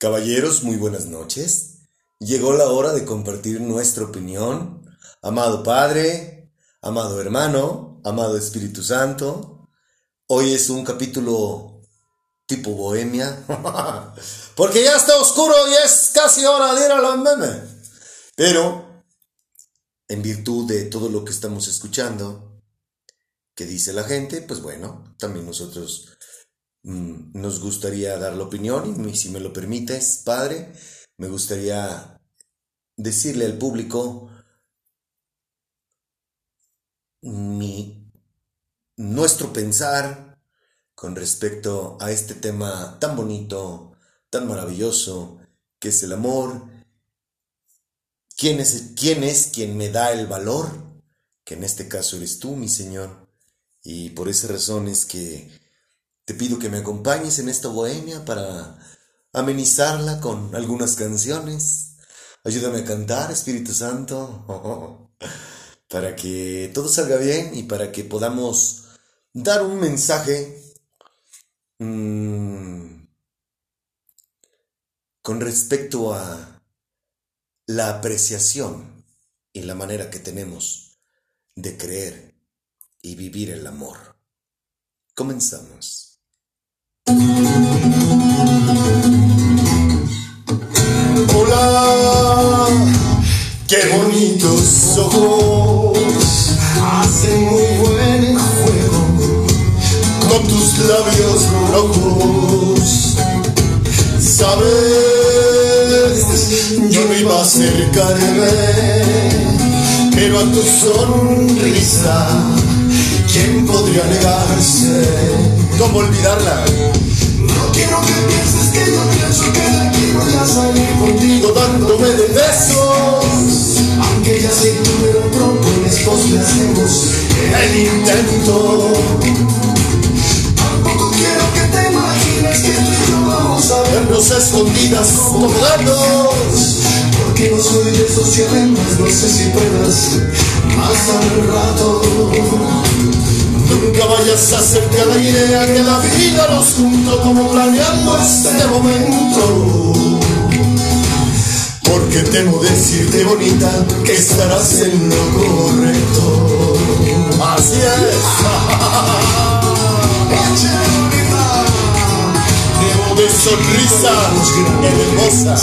Caballeros, muy buenas noches. Llegó la hora de compartir nuestra opinión. Amado Padre, amado hermano, amado Espíritu Santo, hoy es un capítulo tipo bohemia, porque ya está oscuro y es casi hora de ir a la meme. Pero, en virtud de todo lo que estamos escuchando, que dice la gente, pues bueno, también nosotros nos gustaría dar la opinión y si me lo permites, Padre, me gustaría decirle al público mi, nuestro pensar con respecto a este tema tan bonito, tan maravilloso, que es el amor. ¿Quién es, quién es quien me da el valor? Que en este caso eres tú, mi Señor. Y por esa razón es que te pido que me acompañes en esta bohemia para amenizarla con algunas canciones. Ayúdame a cantar, Espíritu Santo, para que todo salga bien y para que podamos dar un mensaje mmm, con respecto a la apreciación y la manera que tenemos de creer y vivir el amor. Comenzamos. Hola, qué bonitos ojos, hacen muy buen juego con tus labios rojos. Sabes, yo no iba a acercarme, pero a tu sonrisa, ¿quién podría negarse? ¿Cómo olvidarla? No quiero que pienses que yo pienso que de aquí voy a salir contigo dándome de besos. Aunque ya sé que me lo propones, pues le hacemos el intento. Tampoco quiero que te imagines que tú y yo vamos a vernos escondidas como gatos. Porque no soy de esos cielos, no sé si puedas más al rato. Nunca vayas a hacerte a la idea que la vida nos juntó como planeando este momento. Porque temo decirte bonita que estarás en lo correcto. Así es. Debo de sonrisa hermosa.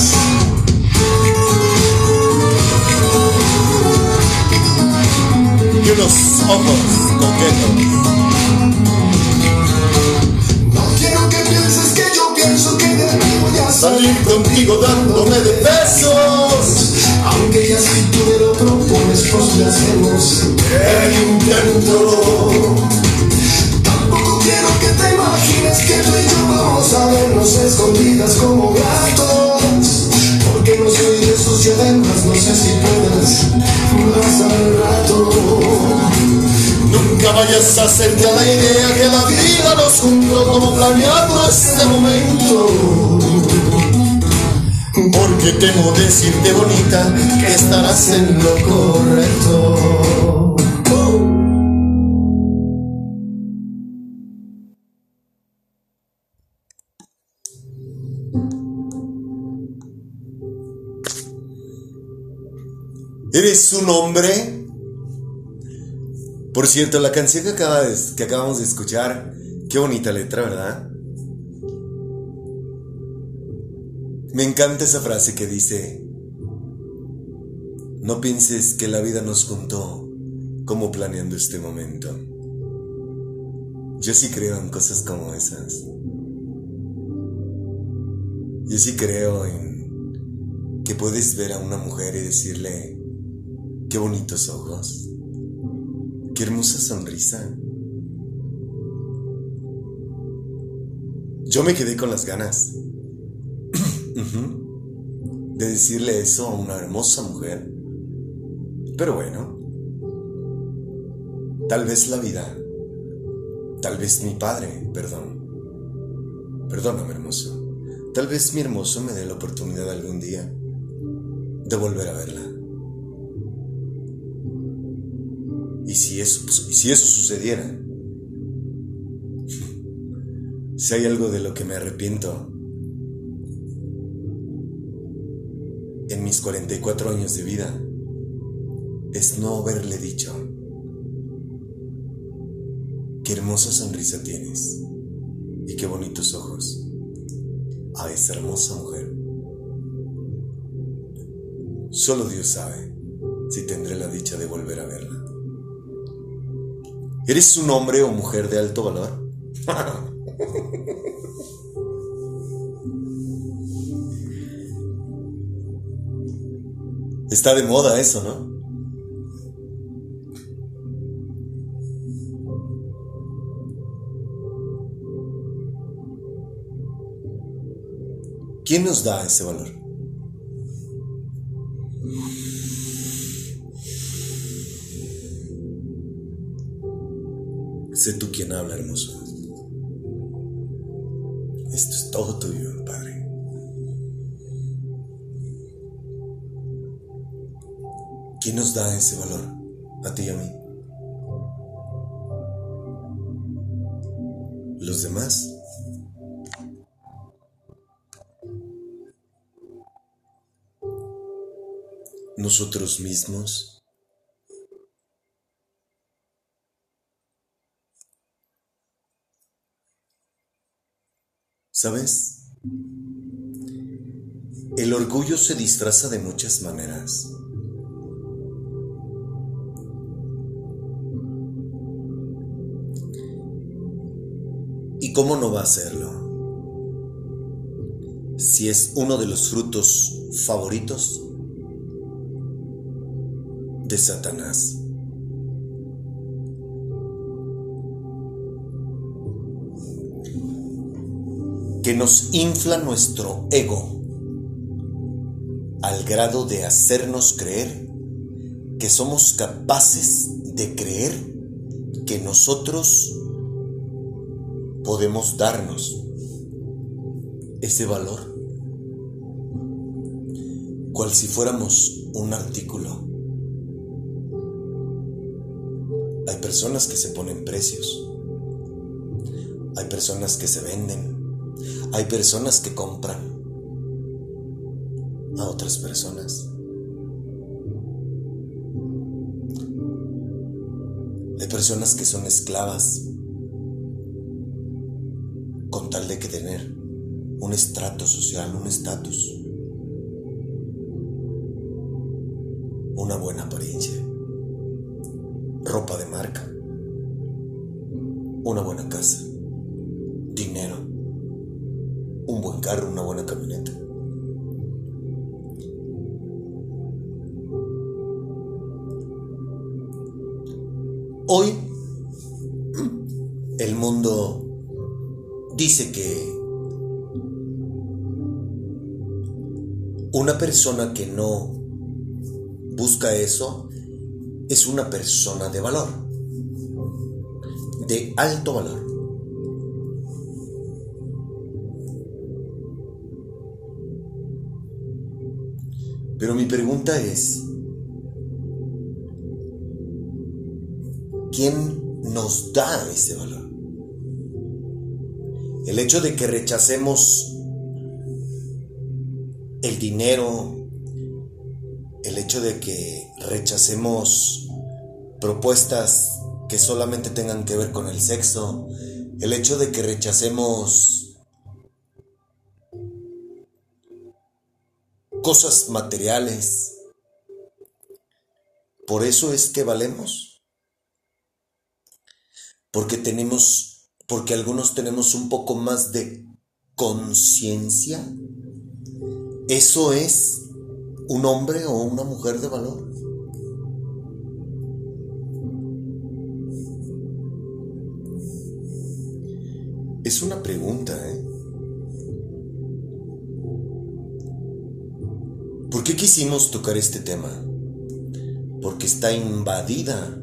Y unos ojos No quiero que pienses que yo pienso que de mí voy a salir contigo dándome de besos. Aunque ya si tú me lo propones, pues le hacemos el intento. Hacerte a la idea que la vida nos juntó como planeando este momento. Porque temo decirte bonita que estarás en lo correcto. ¿Eres un hombre? Por cierto, la canción que, que acabamos de escuchar, qué bonita letra, ¿verdad? Me encanta esa frase que dice, no pienses que la vida nos juntó como planeando este momento. Yo sí creo en cosas como esas. Yo sí creo en que puedes ver a una mujer y decirle, qué bonitos ojos, qué hermosa sonrisa. Yo me quedé con las ganas de decirle eso a una hermosa mujer. Pero bueno, tal vez la vida, tal vez mi padre, perdón, perdóname hermoso, tal vez mi hermoso me dé la oportunidad algún día de volver a verla. Y si eso, pues, si eso sucediera, si hay algo de lo que me arrepiento, en mis 44 años de vida es no haberle dicho, qué hermosa sonrisa tienes y qué bonitos ojos a esa hermosa mujer. Solo Dios sabe si tendré la dicha de volver a verla. ¿Eres un hombre o mujer de alto valor? Está de moda eso, ¿no? ¿Quién nos da ese valor? Sé tú quien habla, hermoso. Esto es todo tuyo, Padre. ¿Quién nos da ese valor? A ti y a mí. Los demás. Nosotros mismos. ¿Sabes? El orgullo se disfraza de muchas maneras. ¿Y cómo no va a hacerlo? Si es uno de los frutos favoritos de Satanás. Nos infla nuestro ego al grado de hacernos creer que somos capaces de creer que nosotros podemos darnos ese valor, cual si fuéramos un artículo. Hay personas que se ponen precios, hay personas que se venden, hay personas que compran a otras personas. Hay personas que son esclavas con tal de que tener un estrato social, un estatus, persona que no busca eso es una persona de valor, de alto valor. Pero mi pregunta es, ¿quién nos da ese valor? El hecho de que rechacemos el dinero, el hecho de que rechacemos propuestas que solamente tengan que ver con el sexo, el hecho de que rechacemos cosas materiales. Por eso es que valemos. Porque tenemos, porque algunos tenemos un poco más de conciencia. Eso es un hombre o una mujer de valor. Es una pregunta, ¿eh? ¿Por qué quisimos tocar este tema? Porque está invadida.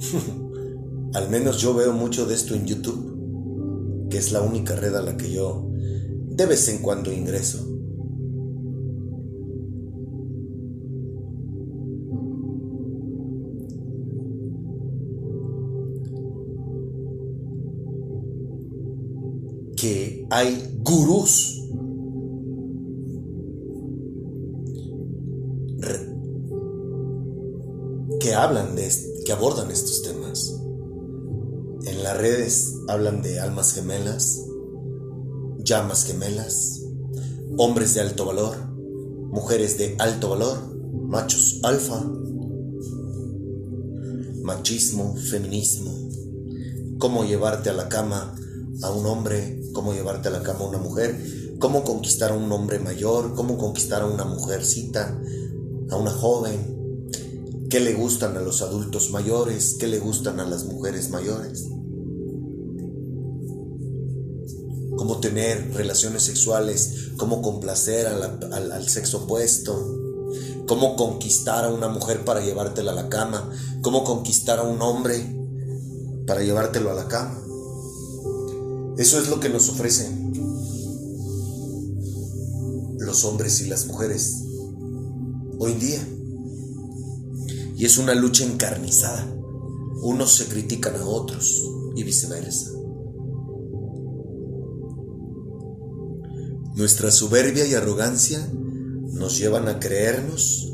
Al menos yo veo mucho de esto en YouTube, que es la única red a la que yo de vez en cuando ingreso. Que hay gurús que hablan de que abordan estos temas. En las redes hablan de almas gemelas, llamas gemelas, hombres de alto valor, mujeres de alto valor, machos alfa, machismo, feminismo, cómo llevarte a la cama a un hombre, cómo llevarte a la cama a una mujer, cómo conquistar a un hombre mayor, cómo conquistar a una mujercita, a una joven, qué le gustan a los adultos mayores, qué le gustan a las mujeres mayores. Cómo tener relaciones sexuales, cómo complacer al, al sexo opuesto, cómo conquistar a una mujer para llevártela a la cama, cómo conquistar a un hombre para llevártelo a la cama. Eso es lo que nos ofrecen los hombres y las mujeres hoy en día. Y es una lucha encarnizada. Unos se critican a otros y viceversa. Nuestra soberbia y arrogancia nos llevan a creernos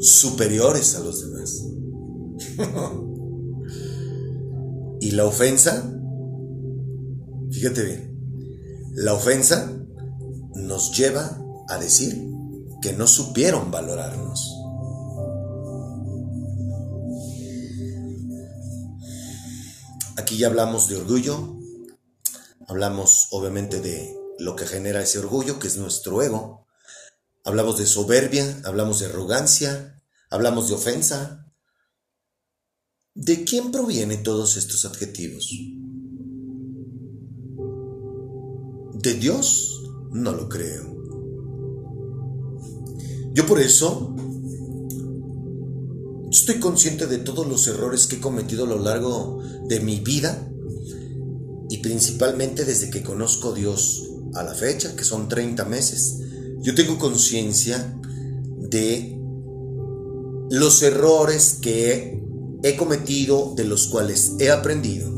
superiores a los demás. y la ofensa, fíjate bien, la ofensa nos lleva a decir que no supieron valorarnos. Aquí ya hablamos de orgullo, hablamos obviamente de lo que genera ese orgullo, que es nuestro ego. Hablamos de soberbia, hablamos de arrogancia, hablamos de ofensa. ¿De quién provienen todos estos adjetivos? ¿De Dios? No lo creo. Yo por eso estoy consciente de todos los errores que he cometido a lo largo de mi vida y principalmente desde que conozco a Dios a la fecha, que son 30 meses, yo tengo conciencia de los errores que he cometido, de los cuales he aprendido.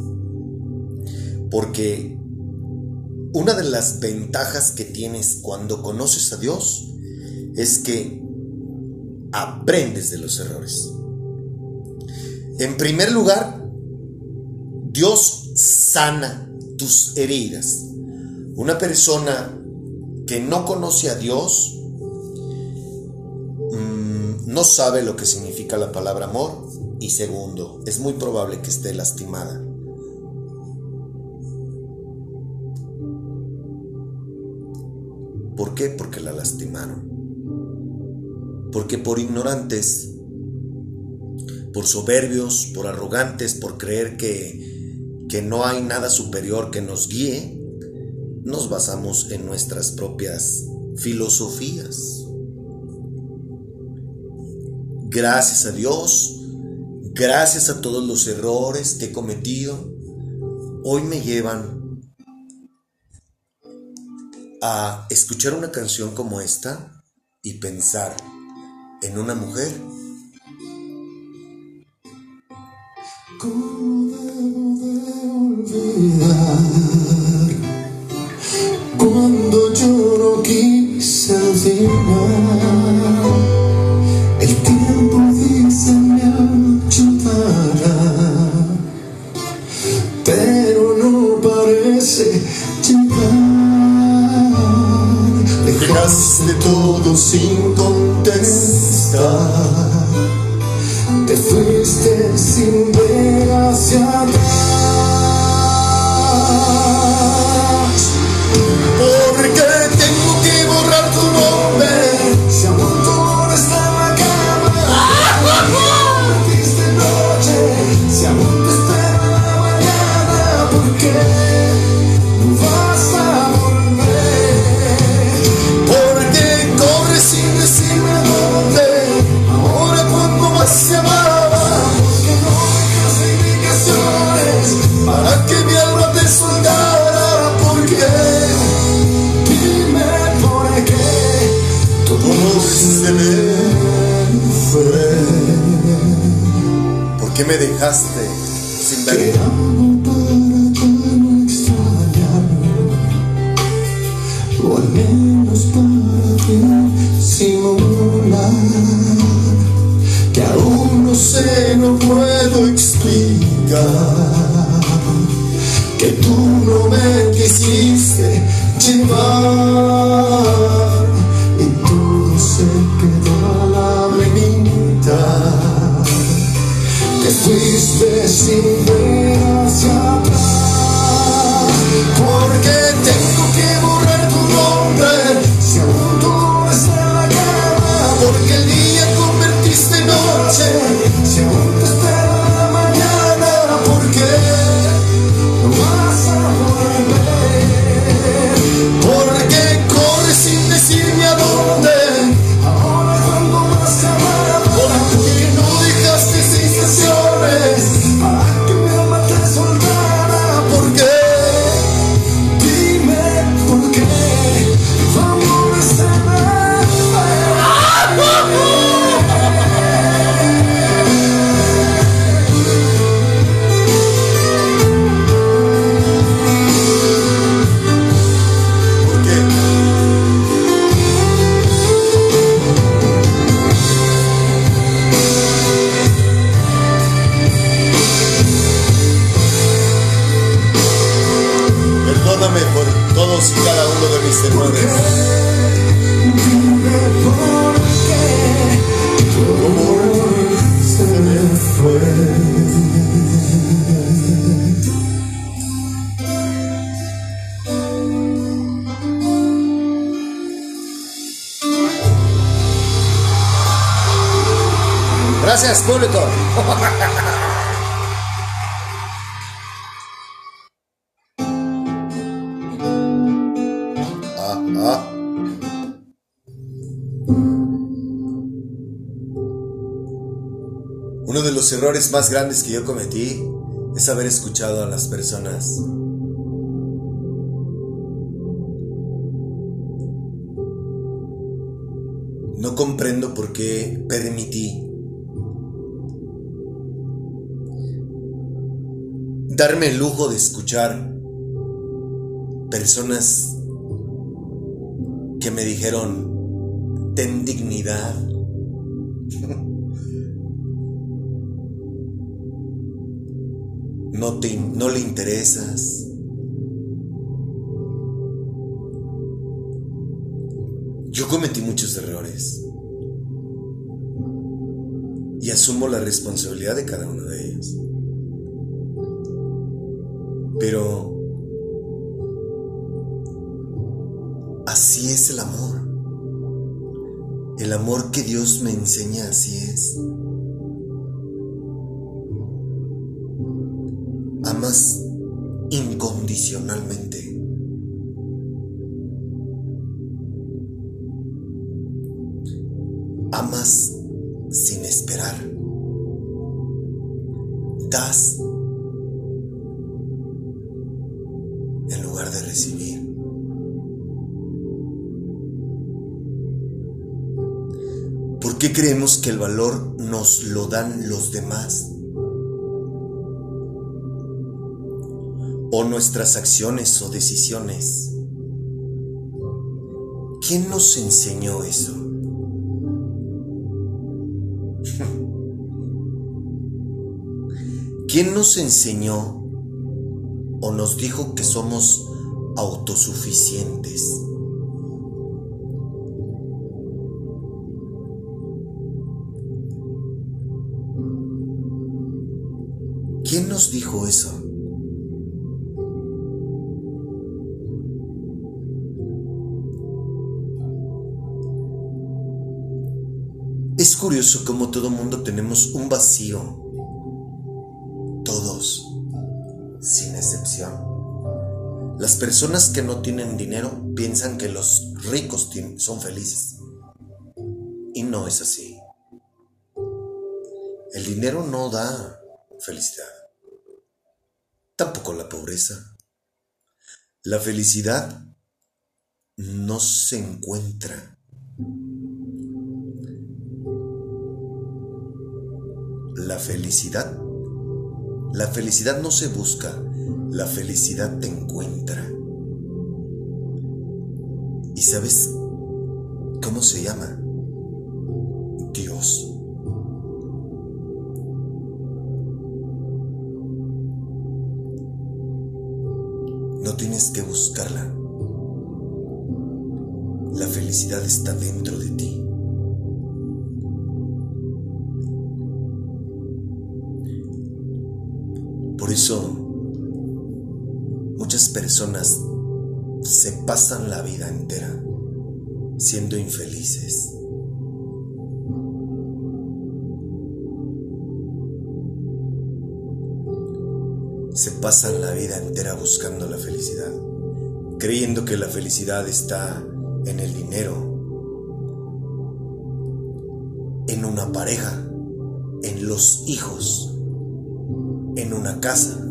Porque una de las ventajas que tienes cuando conoces a Dios es que aprendes de los errores. En primer lugar, Dios sana tus heridas. Una persona que no conoce a Dios mm, no sabe lo que significa la palabra amor y segundo, es muy probable que esté lastimada. ¿Por qué? Porque la lastimaron. Porque por ignorantes, por soberbios, por arrogantes, por creer que, que no hay nada superior que nos guíe, nos basamos en nuestras propias filosofías. Gracias a Dios, gracias a todos los errores que he cometido, hoy me llevan a escuchar una canción como esta y pensar en una mujer. Cuando yo no quise final. Que tú no me quisiste llevar y todo se quedó a la mitad. Te fuiste sin ver Gracias, público. Uno de los errores más grandes que yo cometí es haber escuchado a las personas. No comprendo por qué permití darme el lujo de escuchar personas que me dijeron, ten dignidad. No, te, no le interesas. Yo cometí muchos errores. Y asumo la responsabilidad de cada uno de ellos. Pero así es el amor. El amor que Dios me enseña así es. Amas incondicionalmente. Amas sin esperar. Das creemos que el valor nos lo dan los demás? O nuestras acciones o decisiones. ¿Quién nos enseñó eso? ¿Quién nos enseñó o nos dijo que somos autosuficientes? Eso? Es curioso cómo todo mundo tenemos un vacío. Todos, sin excepción. Las personas que no tienen dinero piensan que los ricos son felices. Y no es así. El dinero no da felicidad. Tampoco la pobreza. La felicidad no se encuentra. La felicidad, la felicidad no se busca, la felicidad te encuentra. ¿Y sabes cómo se llama? Dios. Tienes que buscarla. La felicidad está dentro de ti. Por eso muchas personas se pasan la vida entera siendo infelices. Pasan la vida entera buscando la felicidad, creyendo que la felicidad está en el dinero, en una pareja, en los hijos, en una casa,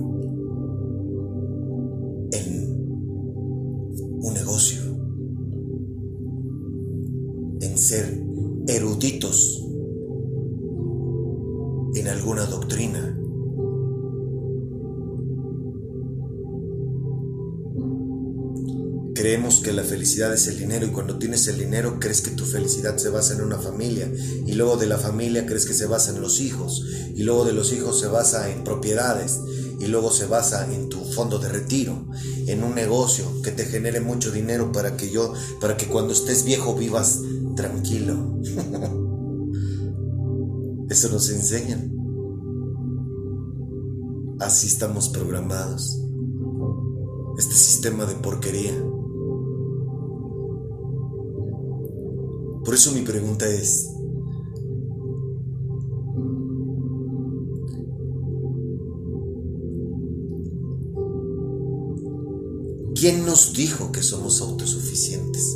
felicidad es el dinero y cuando tienes el dinero crees que tu felicidad se basa en una familia y luego de la familia crees que se basa en los hijos y luego de los hijos se basa en propiedades y luego se basa en tu fondo de retiro, en un negocio que te genere mucho dinero para que yo, para que cuando estés viejo vivas tranquilo. Eso nos enseñan. Así estamos programados. Este sistema de porquería. Por eso mi pregunta es, ¿quién nos dijo que somos autosuficientes?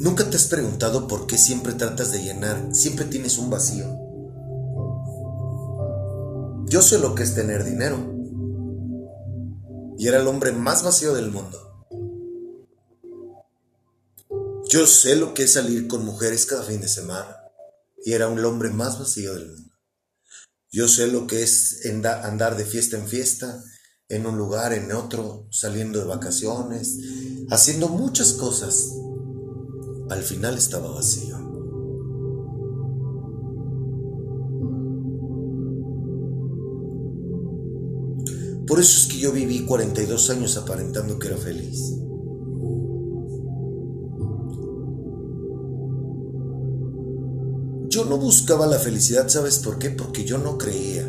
¿Nunca te has preguntado por qué siempre tratas de llenar, siempre tienes un vacío? Yo sé lo que es tener dinero. Y era el hombre más vacío del mundo. Yo sé lo que es salir con mujeres cada fin de semana y era un hombre más vacío del mundo. Yo sé lo que es andar de fiesta en fiesta, en un lugar, en otro, saliendo de vacaciones, haciendo muchas cosas. Al final estaba vacío. Por eso es que yo viví 42 años aparentando que era feliz. Yo no buscaba la felicidad, ¿sabes por qué? Porque yo no creía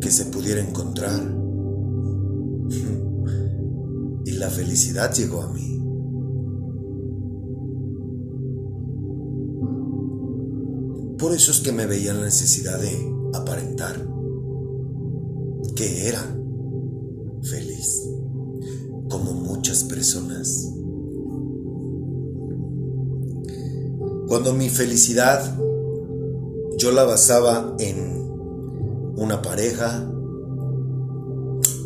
que se pudiera encontrar. Y la felicidad llegó a mí. Por eso es que me veía la necesidad de aparentar que era feliz, como muchas personas. Cuando mi felicidad yo la basaba en una pareja,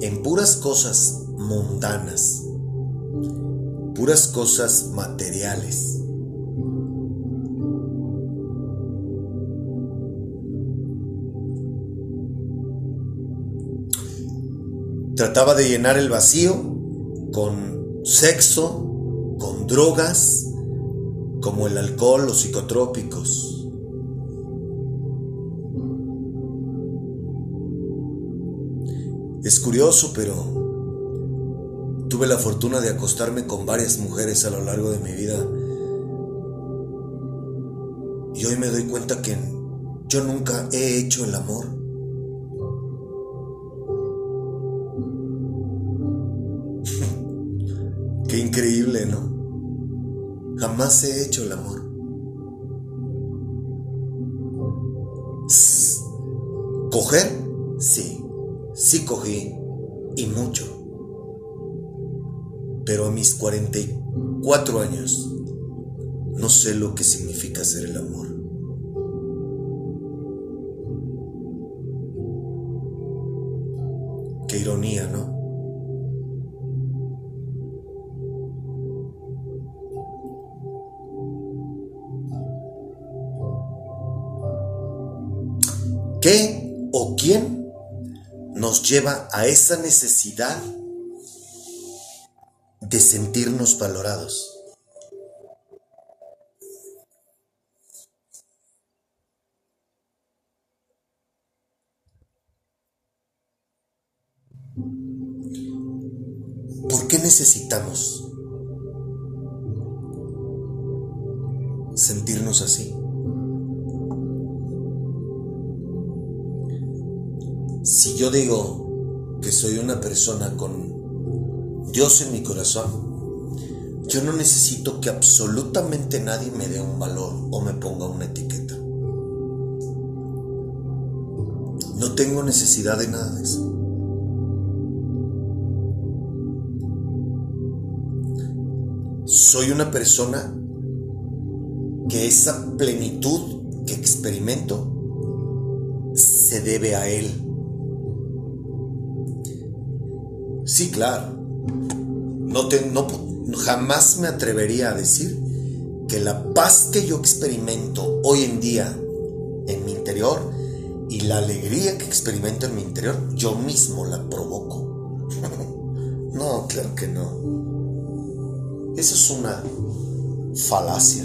en puras cosas mundanas, puras cosas materiales. Trataba de llenar el vacío con sexo, con drogas, como el alcohol o psicotrópicos. Es curioso, pero tuve la fortuna de acostarme con varias mujeres a lo largo de mi vida. Y hoy me doy cuenta que yo nunca he hecho el amor. Qué increíble, ¿no? Jamás he hecho el amor. ¿Coger? Sí, sí cogí y mucho. Pero a mis 44 años no sé lo que significa hacer el amor. Qué ironía, ¿no? lleva a esa necesidad de sentirnos valorados. ¿Por qué necesitamos sentirnos así? Si yo digo que soy una persona con Dios en mi corazón, yo no necesito que absolutamente nadie me dé un valor o me ponga una etiqueta. No tengo necesidad de nada de eso. Soy una persona que esa plenitud que experimento se debe a Él. Sí, claro. No, te, no jamás me atrevería a decir que la paz que yo experimento hoy en día en mi interior y la alegría que experimento en mi interior, yo mismo la provoco. no, claro que no. Eso es una falacia.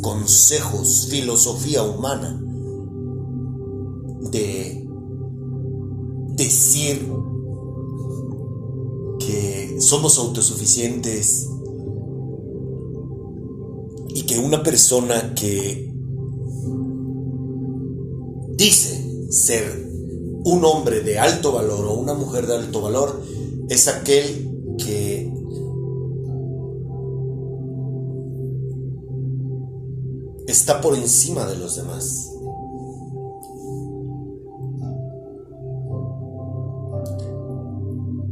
consejos, filosofía humana de decir que somos autosuficientes y que una persona que dice ser un hombre de alto valor o una mujer de alto valor es aquel está por encima de los demás.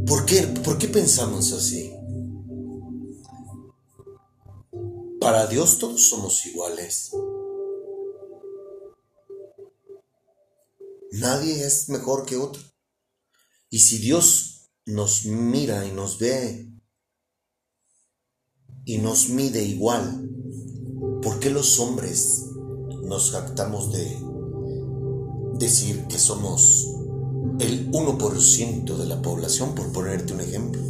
¿Por qué, ¿Por qué pensamos así? Para Dios todos somos iguales. Nadie es mejor que otro. Y si Dios nos mira y nos ve y nos mide igual, ¿por qué los hombres nos jactamos de decir que somos el 1% de la población, por ponerte un ejemplo?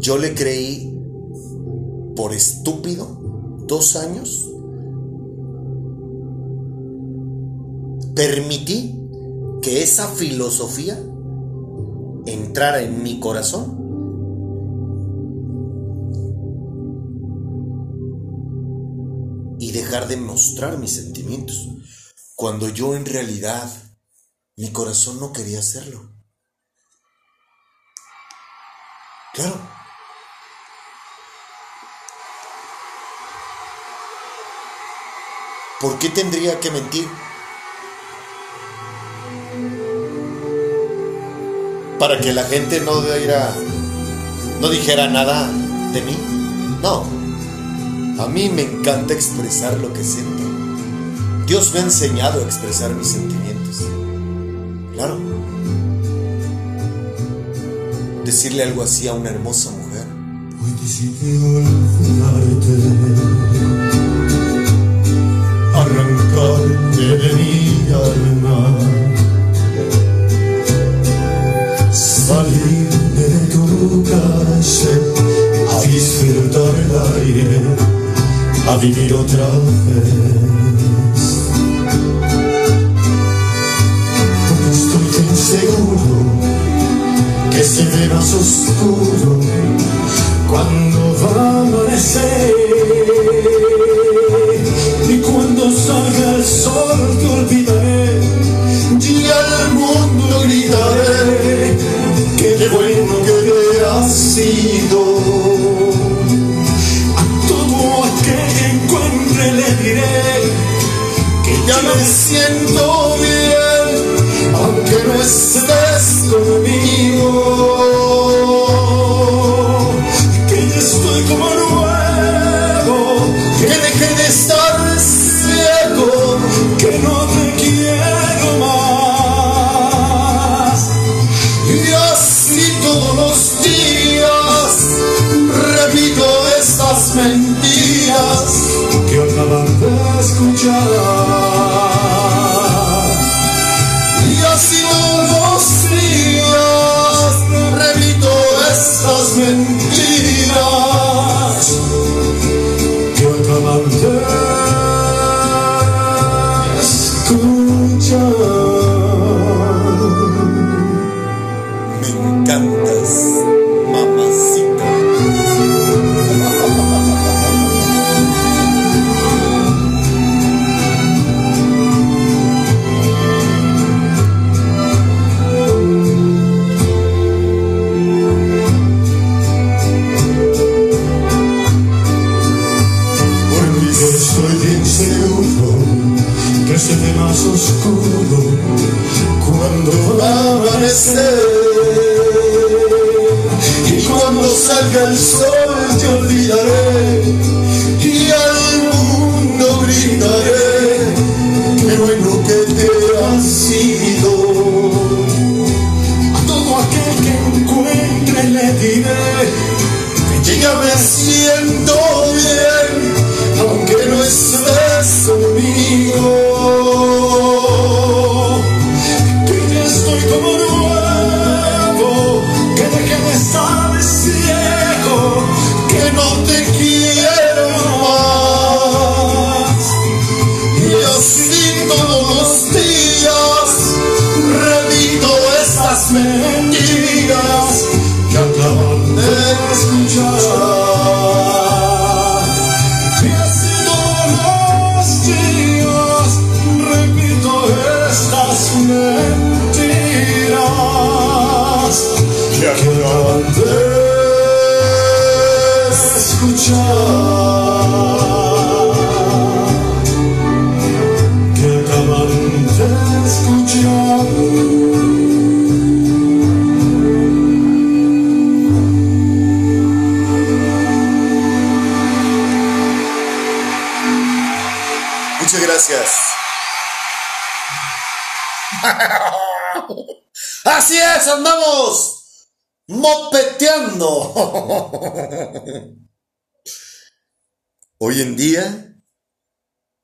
Yo le creí por estúpido dos años. Permití que esa filosofía entrara en mi corazón. De mostrar mis sentimientos, cuando yo en realidad mi corazón no quería hacerlo. Claro. ¿Por qué tendría que mentir? para que la gente no no dijera nada de mí. No, a mí me encanta expresar lo que siento. Dios me ha enseñado a expresar mis sentimientos. Claro. Decirle algo así a una hermosa mujer. arrancarte de mi alma salir de tu calle a disfrutar el aire, a vivir otra vez. Estoy tan seguro que se ve más oscuro cuando va a amanecer y cuando salga el sol te olvidaré y al mundo gritaré qué bueno que ha sido. Ya me siento bien, aunque no estés conmigo. En día,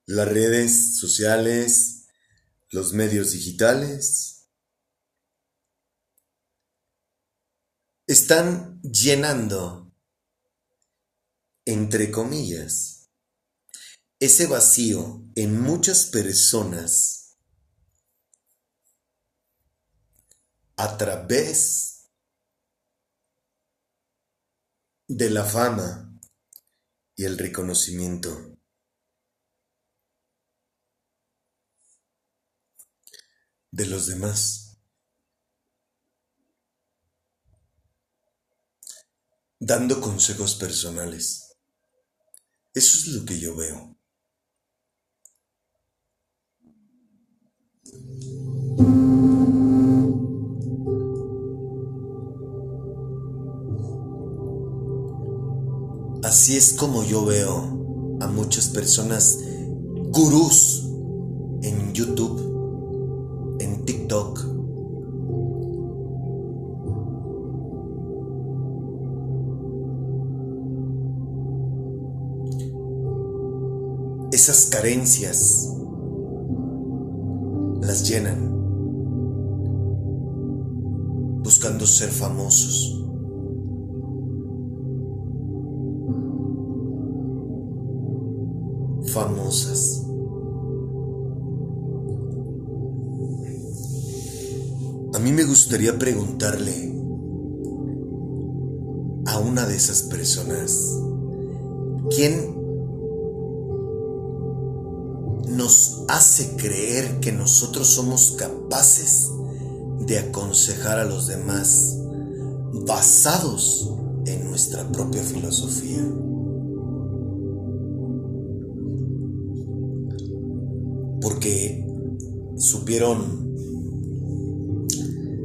las redes sociales, los medios digitales, están llenando, entre comillas, ese vacío en muchas personas a través de la fama y el reconocimiento. de los demás. Dando consejos personales. Eso es lo que yo veo. Así es como yo veo a muchas personas gurús en YouTube, en TikTok. Esas carencias las llenan buscando ser famosos. Famosas. A mí me gustaría preguntarle a una de esas personas, ¿quién nos hace creer que nosotros somos capaces de aconsejar a los demás basados en nuestra propia filosofía? Supieron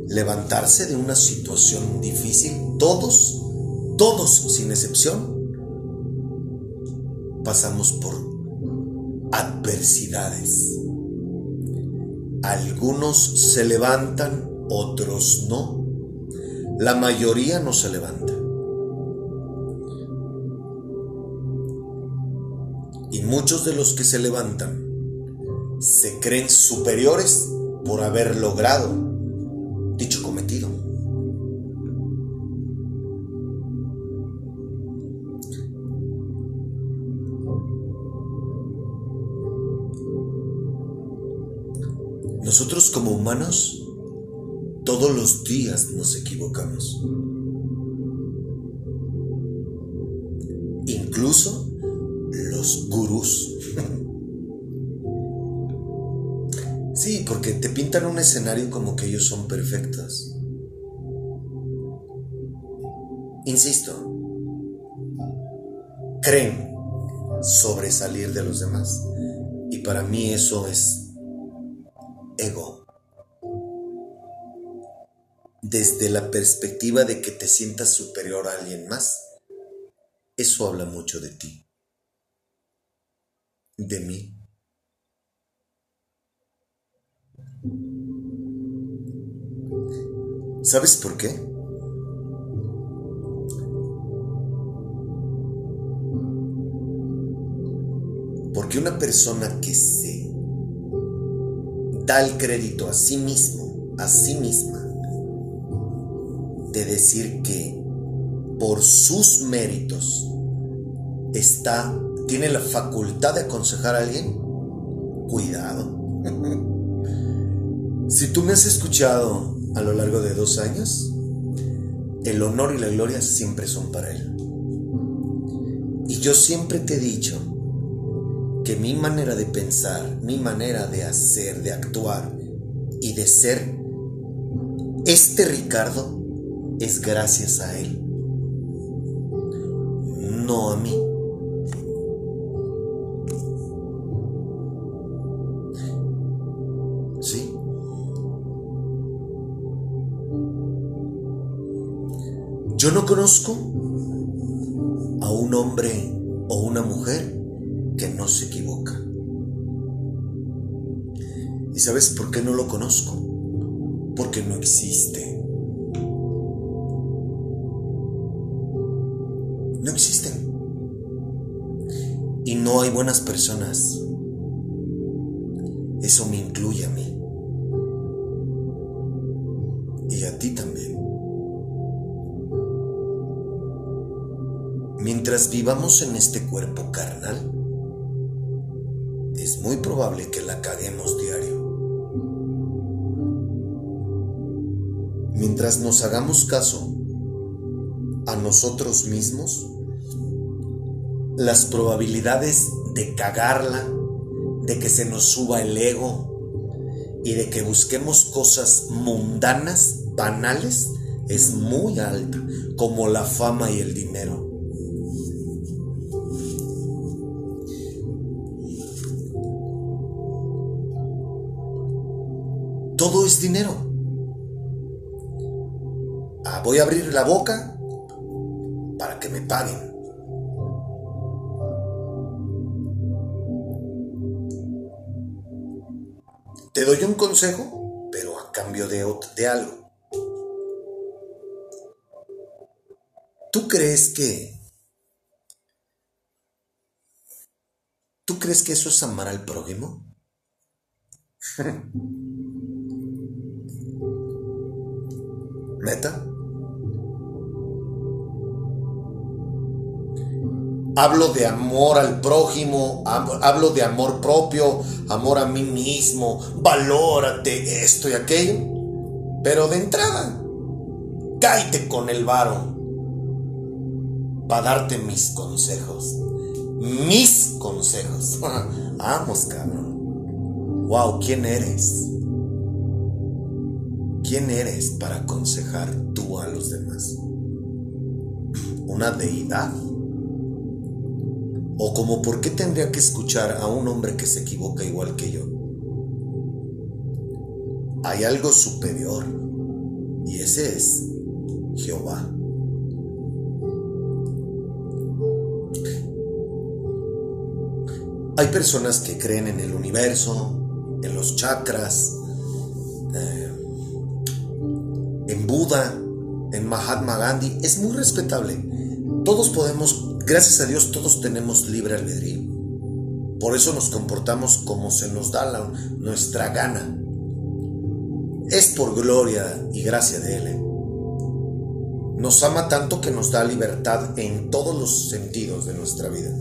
levantarse de una situación difícil. Todos, todos sin excepción, pasamos por adversidades. Algunos se levantan, otros no. La mayoría no se levanta. Y muchos de los que se levantan se creen superiores por haber logrado dicho cometido. Nosotros como humanos todos los días nos equivocamos. Incluso los gurús. Sí, porque te pintan un escenario como que ellos son perfectos. Insisto, creen sobresalir de los demás. Y para mí eso es ego. Desde la perspectiva de que te sientas superior a alguien más, eso habla mucho de ti, de mí. ¿Sabes por qué? Porque una persona que se da el crédito a sí mismo, a sí misma, de decir que por sus méritos está, tiene la facultad de aconsejar a alguien, cuidado. Si tú me has escuchado a lo largo de dos años, el honor y la gloria siempre son para Él. Y yo siempre te he dicho que mi manera de pensar, mi manera de hacer, de actuar y de ser, este Ricardo es gracias a Él, no a mí. Yo no conozco a un hombre o una mujer que no se equivoca. ¿Y sabes por qué no lo conozco? Porque no existe. No existen. Y no hay buenas personas. Eso me incluye a mí. Y a ti también. Mientras vivamos en este cuerpo carnal, es muy probable que la caguemos diario. Mientras nos hagamos caso a nosotros mismos, las probabilidades de cagarla, de que se nos suba el ego y de que busquemos cosas mundanas, banales, es muy alta, como la fama y el dinero. Todo es dinero. Ah, voy a abrir la boca para que me paguen. Te doy un consejo, pero a cambio de, de algo. ¿Tú crees que... ¿Tú crees que eso es amar al prójimo? ¿Meta? Hablo de amor al prójimo, hablo de amor propio, amor a mí mismo, valórate esto y aquello. Pero de entrada, cállate con el varo para darte mis consejos. Mis consejos. Vamos, cabrón. Wow, ¿quién eres? ¿Quién eres para aconsejar tú a los demás? ¿Una deidad? ¿O como por qué tendría que escuchar a un hombre que se equivoca igual que yo? Hay algo superior y ese es Jehová. Hay personas que creen en el universo, en los chakras, eh, Buda, en Mahatma Gandhi. Es muy respetable. Todos podemos gracias a Dios todos tenemos libre albedrío. Por eso nos comportamos como se nos da nuestra gana. Es por gloria y gracia de Él. ¿eh? Nos ama tanto que nos da libertad en todos los sentidos de nuestra vida.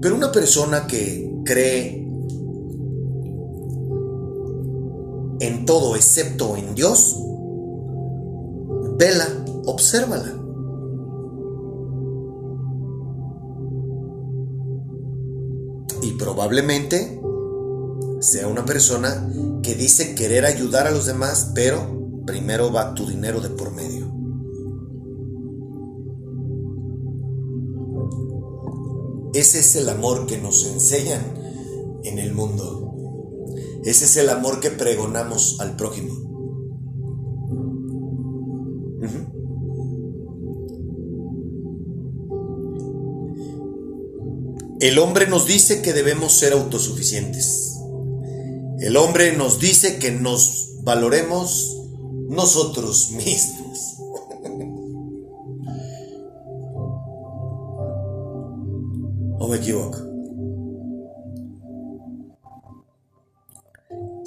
Pero una persona que cree en todo excepto en Dios, vela, obsérvala. Y probablemente sea una persona que dice querer ayudar a los demás, pero primero va tu dinero de por medio. Ese es el amor que nos enseñan en el mundo. Ese es el amor que pregonamos al prójimo. El hombre nos dice que debemos ser autosuficientes. El hombre nos dice que nos valoremos nosotros mismos. ¿O me equivoco?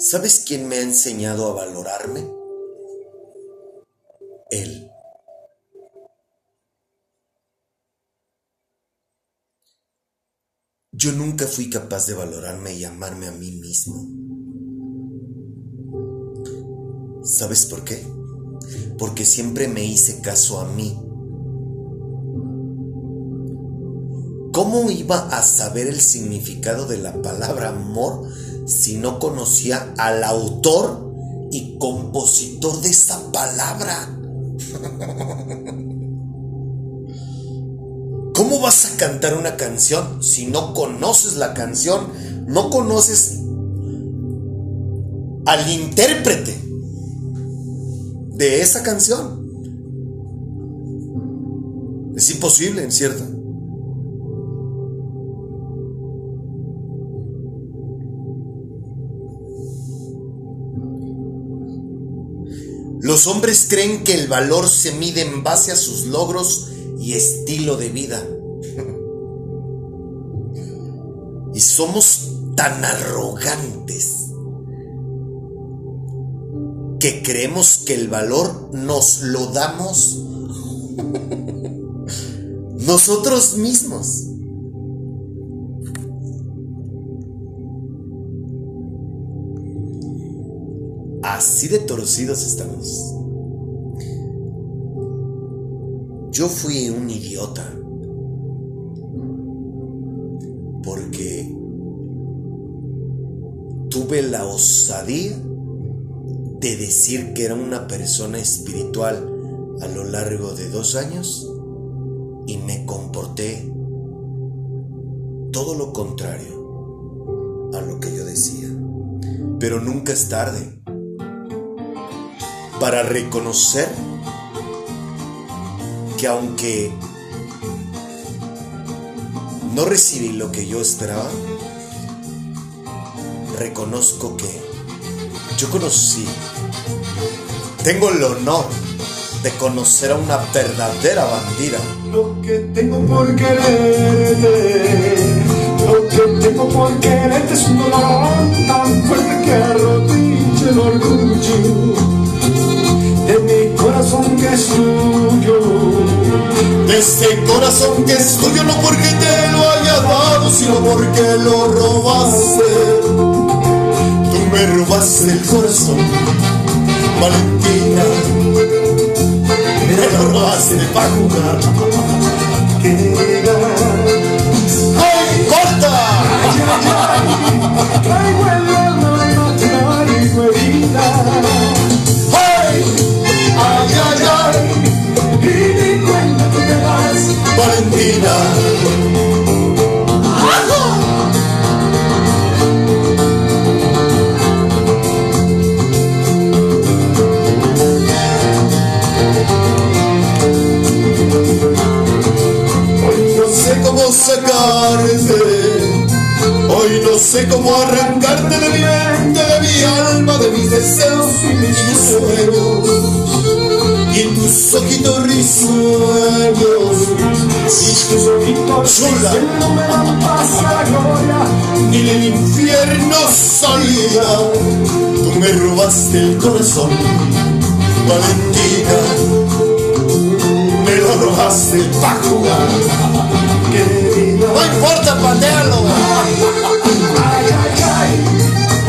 ¿Sabes quién me ha enseñado a valorarme? Él. Yo nunca fui capaz de valorarme y amarme a mí mismo. ¿Sabes por qué? Porque siempre me hice caso a mí. ¿Cómo iba a saber el significado de la palabra amor si no conocía al autor y compositor de esta palabra? ¿Cómo vas a cantar una canción si no conoces la canción? No conoces al intérprete de esa canción. Es imposible, ¿cierto? Los hombres creen que el valor se mide en base a sus logros y estilo de vida. Y somos tan arrogantes que creemos que el valor nos lo damos nosotros mismos. Así de torcidos estamos. Yo fui un idiota. Tuve la osadía de decir que era una persona espiritual a lo largo de dos años y me comporté todo lo contrario a lo que yo decía. Pero nunca es tarde para reconocer que aunque no recibí lo que yo esperaba, reconozco que yo conocí, tengo el honor de conocer a una verdadera bandida. Lo que tengo por quererte, lo que tengo por quererte es un dolor tan fuerte que arrodilla el orgullo de mi corazón que es tuyo. De este corazón que es tuyo, no porque te lo haya dado, sino porque lo robaste. Me robaste el corazón, Valentina. Me lo robaste para jugar. ¡Ay, corta! Ay, ay, ay, traigo el alma, no traigo herida. Valentina. Hoy no sé cómo arrancarte de mi mente, de mi alma, de mis deseos y mis sueños. Y en tus ojitos risueños. Si tus ojitos no me gloria, Ni el infierno solida, tú me robaste el corazón, Valentina. Me lo robaste pa' jugar. No importa, patealo. Ay, ay, ay,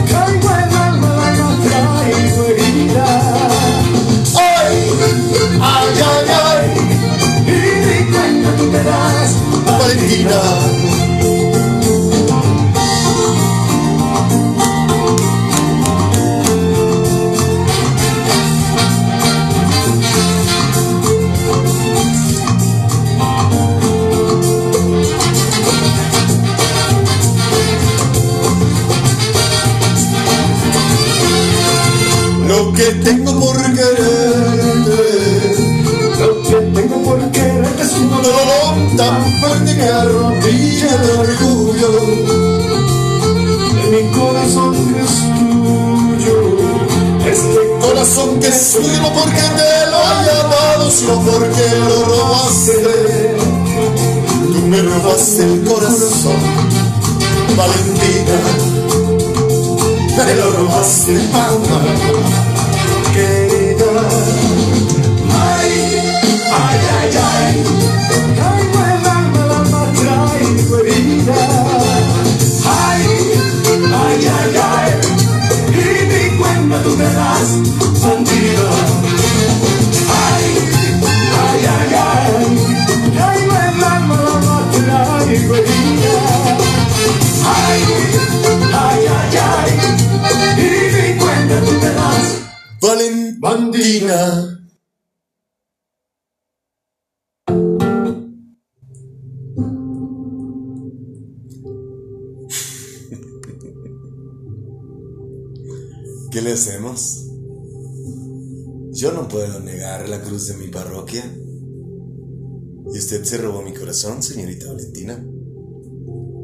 traigo el alma, no traigo herida. ¡Ay! ¡Ay, ay, ay! Y ni cuenta tú te. Lo que tengo por quererte Lo que tengo por quererte es un dolor tan fuerte que arrodilla el orgullo de mi corazón que es tuyo. Este Corazón que es tuyo porque te lo he llamado Sino porque lo robaste Tú me robaste el corazón Valentina Me lo robaste querida. Ay, ay, ay, ay. Traigo Valentina ¿Qué le hacemos? Yo no puedo negar la cruz de mi parroquia. Y usted se robó mi corazón, señorita Valentina.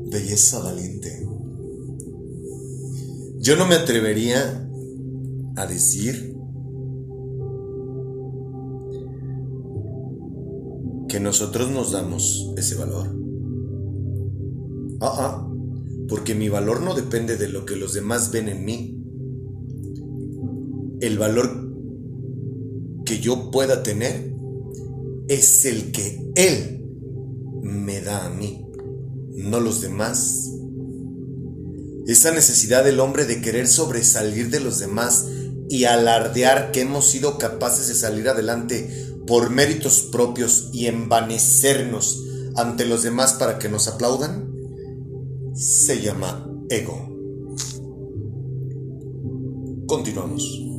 Belleza valiente. Yo no me atrevería a decir que nosotros nos damos ese valor. Ah, ah, porque mi valor no depende de lo que los demás ven en mí. El valor que yo pueda tener es el que Él me da a mí, no los demás. Esa necesidad del hombre de querer sobresalir de los demás y alardear que hemos sido capaces de salir adelante por méritos propios y envanecernos ante los demás para que nos aplaudan, se llama ego. Continuamos.